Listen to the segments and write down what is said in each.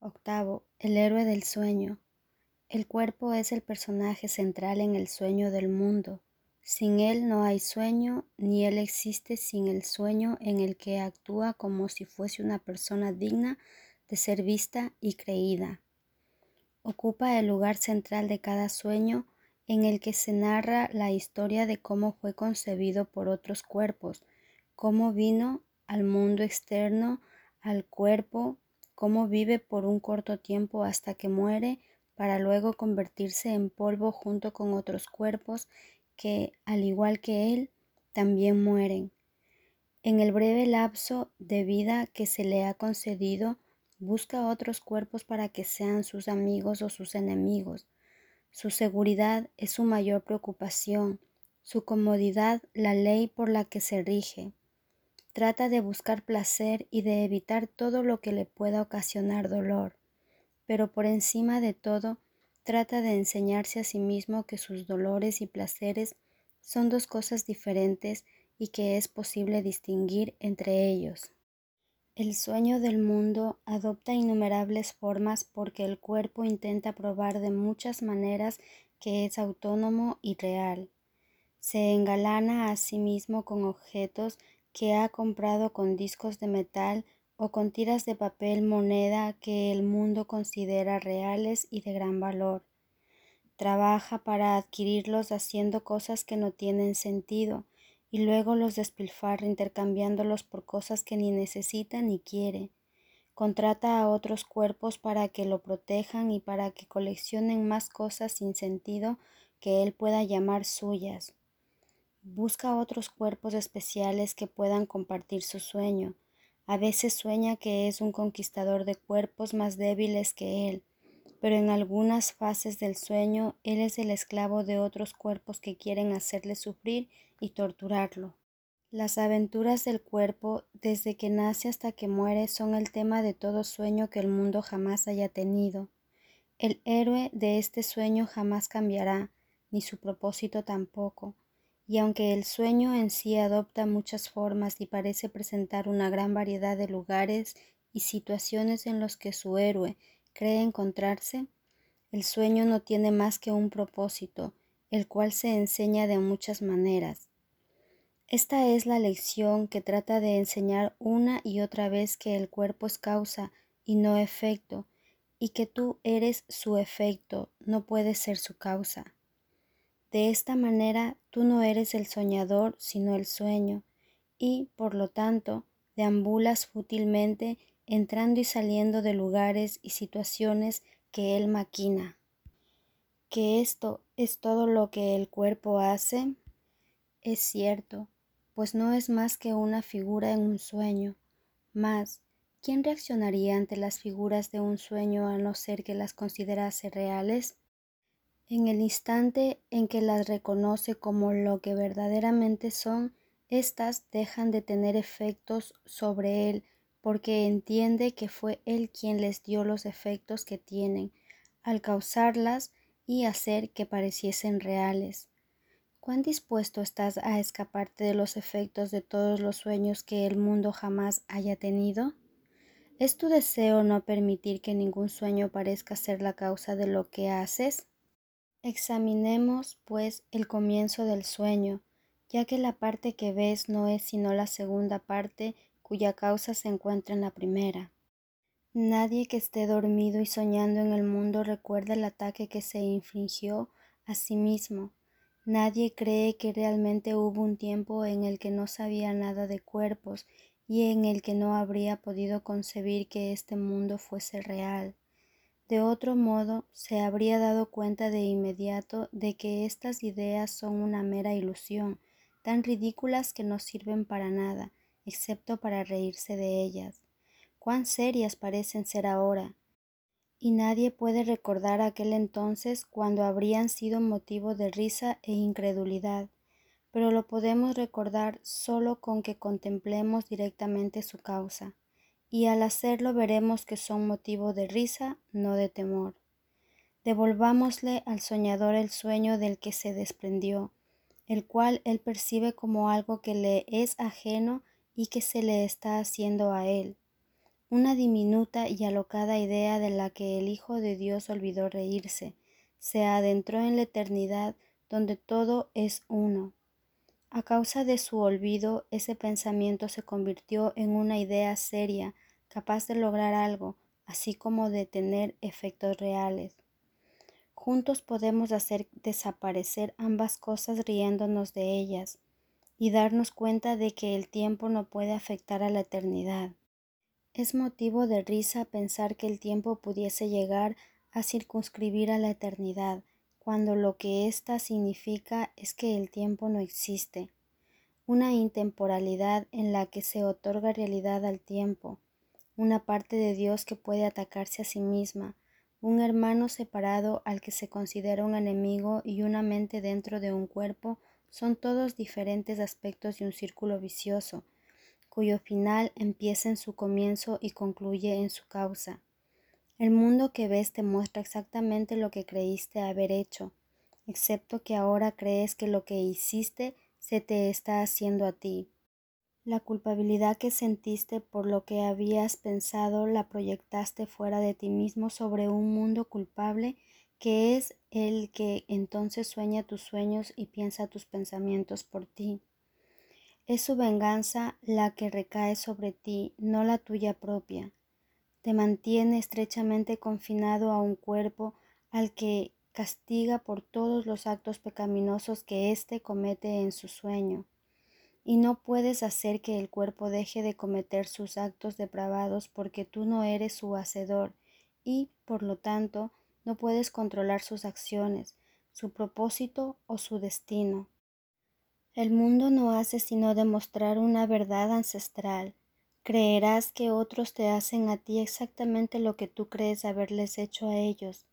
Octavo, el héroe del sueño. El cuerpo es el personaje central en el sueño del mundo. Sin él no hay sueño, ni él existe sin el sueño en el que actúa como si fuese una persona digna de ser vista y creída. Ocupa el lugar central de cada sueño en el que se narra la historia de cómo fue concebido por otros cuerpos, cómo vino al mundo externo, al cuerpo, cómo vive por un corto tiempo hasta que muere para luego convertirse en polvo junto con otros cuerpos que, al igual que él, también mueren. En el breve lapso de vida que se le ha concedido, busca otros cuerpos para que sean sus amigos o sus enemigos. Su seguridad es su mayor preocupación, su comodidad la ley por la que se rige. Trata de buscar placer y de evitar todo lo que le pueda ocasionar dolor, pero por encima de todo, trata de enseñarse a sí mismo que sus dolores y placeres son dos cosas diferentes y que es posible distinguir entre ellos. El sueño del mundo adopta innumerables formas porque el cuerpo intenta probar de muchas maneras que es autónomo y real. Se engalana a sí mismo con objetos que ha comprado con discos de metal o con tiras de papel moneda que el mundo considera reales y de gran valor. Trabaja para adquirirlos haciendo cosas que no tienen sentido y luego los despilfarra intercambiándolos por cosas que ni necesita ni quiere. Contrata a otros cuerpos para que lo protejan y para que coleccionen más cosas sin sentido que él pueda llamar suyas. Busca otros cuerpos especiales que puedan compartir su sueño. A veces sueña que es un conquistador de cuerpos más débiles que él, pero en algunas fases del sueño él es el esclavo de otros cuerpos que quieren hacerle sufrir y torturarlo. Las aventuras del cuerpo, desde que nace hasta que muere, son el tema de todo sueño que el mundo jamás haya tenido. El héroe de este sueño jamás cambiará, ni su propósito tampoco y aunque el sueño en sí adopta muchas formas y parece presentar una gran variedad de lugares y situaciones en los que su héroe cree encontrarse, el sueño no tiene más que un propósito, el cual se enseña de muchas maneras. Esta es la lección que trata de enseñar una y otra vez que el cuerpo es causa y no efecto, y que tú eres su efecto, no puedes ser su causa. De esta manera tú no eres el soñador, sino el sueño, y, por lo tanto, deambulas fútilmente entrando y saliendo de lugares y situaciones que él maquina. ¿Que esto es todo lo que el cuerpo hace? Es cierto, pues no es más que una figura en un sueño. Mas, ¿quién reaccionaría ante las figuras de un sueño a no ser que las considerase reales? En el instante en que las reconoce como lo que verdaderamente son, éstas dejan de tener efectos sobre él porque entiende que fue él quien les dio los efectos que tienen, al causarlas y hacer que pareciesen reales. ¿Cuán dispuesto estás a escaparte de los efectos de todos los sueños que el mundo jamás haya tenido? ¿Es tu deseo no permitir que ningún sueño parezca ser la causa de lo que haces? Examinemos, pues, el comienzo del sueño, ya que la parte que ves no es sino la segunda parte cuya causa se encuentra en la primera. Nadie que esté dormido y soñando en el mundo recuerda el ataque que se infligió a sí mismo. Nadie cree que realmente hubo un tiempo en el que no sabía nada de cuerpos y en el que no habría podido concebir que este mundo fuese real. De otro modo, se habría dado cuenta de inmediato de que estas ideas son una mera ilusión, tan ridículas que no sirven para nada, excepto para reírse de ellas. Cuán serias parecen ser ahora. Y nadie puede recordar aquel entonces cuando habrían sido motivo de risa e incredulidad, pero lo podemos recordar solo con que contemplemos directamente su causa y al hacerlo veremos que son motivo de risa, no de temor. Devolvámosle al soñador el sueño del que se desprendió, el cual él percibe como algo que le es ajeno y que se le está haciendo a él. una diminuta y alocada idea de la que el Hijo de Dios olvidó reírse, se adentró en la eternidad donde todo es uno. A causa de su olvido, ese pensamiento se convirtió en una idea seria, capaz de lograr algo, así como de tener efectos reales. Juntos podemos hacer desaparecer ambas cosas riéndonos de ellas y darnos cuenta de que el tiempo no puede afectar a la eternidad. Es motivo de risa pensar que el tiempo pudiese llegar a circunscribir a la eternidad, cuando lo que ésta significa es que el tiempo no existe, una intemporalidad en la que se otorga realidad al tiempo, una parte de Dios que puede atacarse a sí misma, un hermano separado al que se considera un enemigo y una mente dentro de un cuerpo son todos diferentes aspectos de un círculo vicioso, cuyo final empieza en su comienzo y concluye en su causa. El mundo que ves te muestra exactamente lo que creíste haber hecho, excepto que ahora crees que lo que hiciste se te está haciendo a ti. La culpabilidad que sentiste por lo que habías pensado la proyectaste fuera de ti mismo sobre un mundo culpable que es el que entonces sueña tus sueños y piensa tus pensamientos por ti. Es su venganza la que recae sobre ti, no la tuya propia te mantiene estrechamente confinado a un cuerpo al que castiga por todos los actos pecaminosos que éste comete en su sueño. Y no puedes hacer que el cuerpo deje de cometer sus actos depravados porque tú no eres su hacedor y, por lo tanto, no puedes controlar sus acciones, su propósito o su destino. El mundo no hace sino demostrar una verdad ancestral, Creerás que otros te hacen a ti exactamente lo que tú crees haberles hecho a ellos.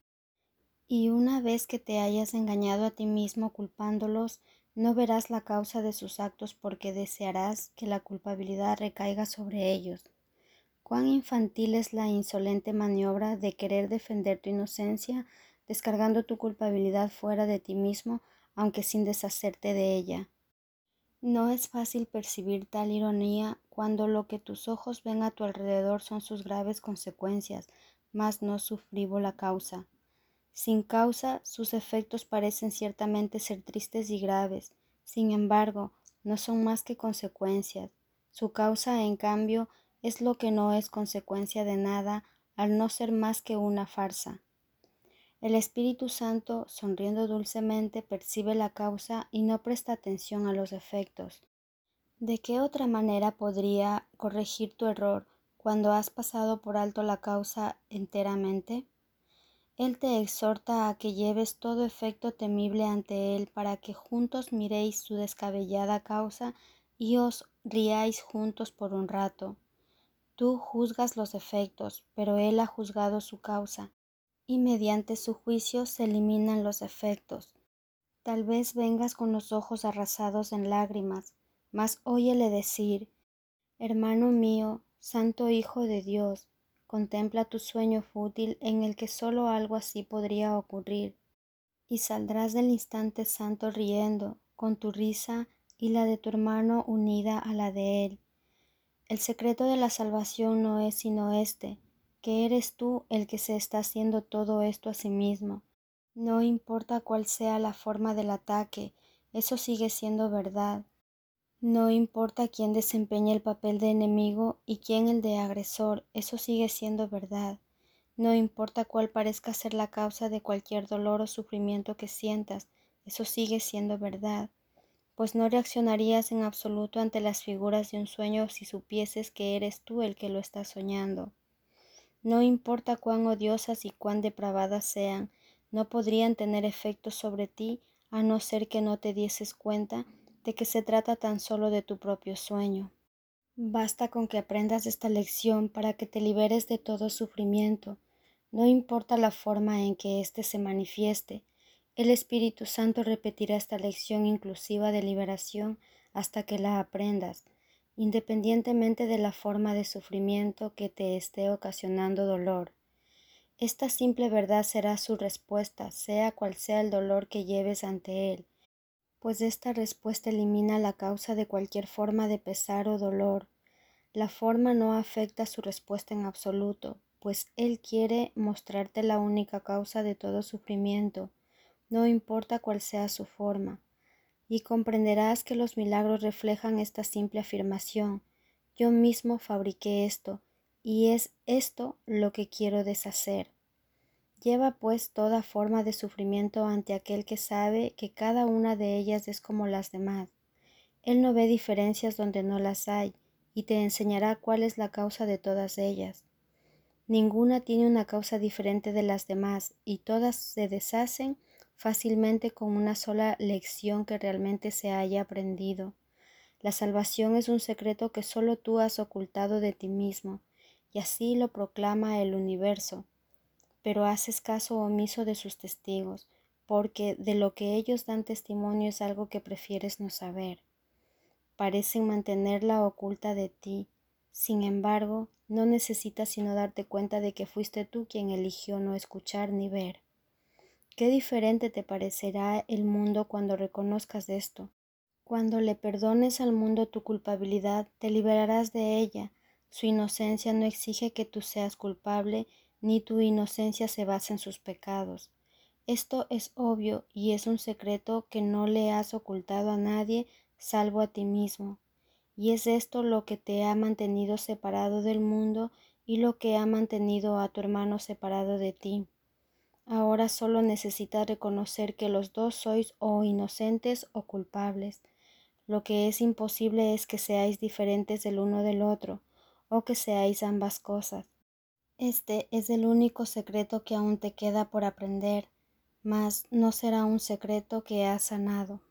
Y una vez que te hayas engañado a ti mismo culpándolos, no verás la causa de sus actos porque desearás que la culpabilidad recaiga sobre ellos. Cuán infantil es la insolente maniobra de querer defender tu inocencia, descargando tu culpabilidad fuera de ti mismo, aunque sin deshacerte de ella. No es fácil percibir tal ironía cuando lo que tus ojos ven a tu alrededor son sus graves consecuencias, mas no su frívola causa. Sin causa, sus efectos parecen ciertamente ser tristes y graves, sin embargo, no son más que consecuencias. Su causa, en cambio, es lo que no es consecuencia de nada, al no ser más que una farsa. El Espíritu Santo, sonriendo dulcemente, percibe la causa y no presta atención a los efectos. ¿De qué otra manera podría corregir tu error cuando has pasado por alto la causa enteramente? Él te exhorta a que lleves todo efecto temible ante Él para que juntos miréis su descabellada causa y os riáis juntos por un rato. Tú juzgas los efectos, pero Él ha juzgado su causa y mediante su juicio se eliminan los efectos. Tal vez vengas con los ojos arrasados en lágrimas, mas óyele decir, Hermano mío, Santo Hijo de Dios, contempla tu sueño fútil en el que sólo algo así podría ocurrir, y saldrás del instante santo riendo, con tu risa y la de tu hermano unida a la de él. El secreto de la salvación no es sino este, que eres tú el que se está haciendo todo esto a sí mismo. No importa cuál sea la forma del ataque, eso sigue siendo verdad. No importa quién desempeñe el papel de enemigo y quién el de agresor, eso sigue siendo verdad. No importa cuál parezca ser la causa de cualquier dolor o sufrimiento que sientas, eso sigue siendo verdad, pues no reaccionarías en absoluto ante las figuras de un sueño si supieses que eres tú el que lo está soñando. No importa cuán odiosas y cuán depravadas sean, no podrían tener efecto sobre ti a no ser que no te dieses cuenta de que se trata tan solo de tu propio sueño. Basta con que aprendas esta lección para que te liberes de todo sufrimiento. No importa la forma en que éste se manifieste, el Espíritu Santo repetirá esta lección inclusiva de liberación hasta que la aprendas, independientemente de la forma de sufrimiento que te esté ocasionando dolor. Esta simple verdad será su respuesta, sea cual sea el dolor que lleves ante él, pues esta respuesta elimina la causa de cualquier forma de pesar o dolor. La forma no afecta su respuesta en absoluto, pues Él quiere mostrarte la única causa de todo sufrimiento, no importa cuál sea su forma. Y comprenderás que los milagros reflejan esta simple afirmación. Yo mismo fabriqué esto, y es esto lo que quiero deshacer. Lleva pues toda forma de sufrimiento ante aquel que sabe que cada una de ellas es como las demás. Él no ve diferencias donde no las hay, y te enseñará cuál es la causa de todas ellas. Ninguna tiene una causa diferente de las demás, y todas se deshacen fácilmente con una sola lección que realmente se haya aprendido. La salvación es un secreto que solo tú has ocultado de ti mismo, y así lo proclama el universo. Pero haces caso omiso de sus testigos, porque de lo que ellos dan testimonio es algo que prefieres no saber parecen mantenerla oculta de ti. Sin embargo, no necesitas sino darte cuenta de que fuiste tú quien eligió no escuchar ni ver. Qué diferente te parecerá el mundo cuando reconozcas esto. Cuando le perdones al mundo tu culpabilidad, te liberarás de ella. Su inocencia no exige que tú seas culpable, ni tu inocencia se basa en sus pecados. Esto es obvio y es un secreto que no le has ocultado a nadie salvo a ti mismo. Y es esto lo que te ha mantenido separado del mundo y lo que ha mantenido a tu hermano separado de ti. Ahora solo necesitas reconocer que los dos sois o inocentes o culpables. Lo que es imposible es que seáis diferentes del uno del otro, o que seáis ambas cosas. Este es el único secreto que aún te queda por aprender, mas no será un secreto que has sanado.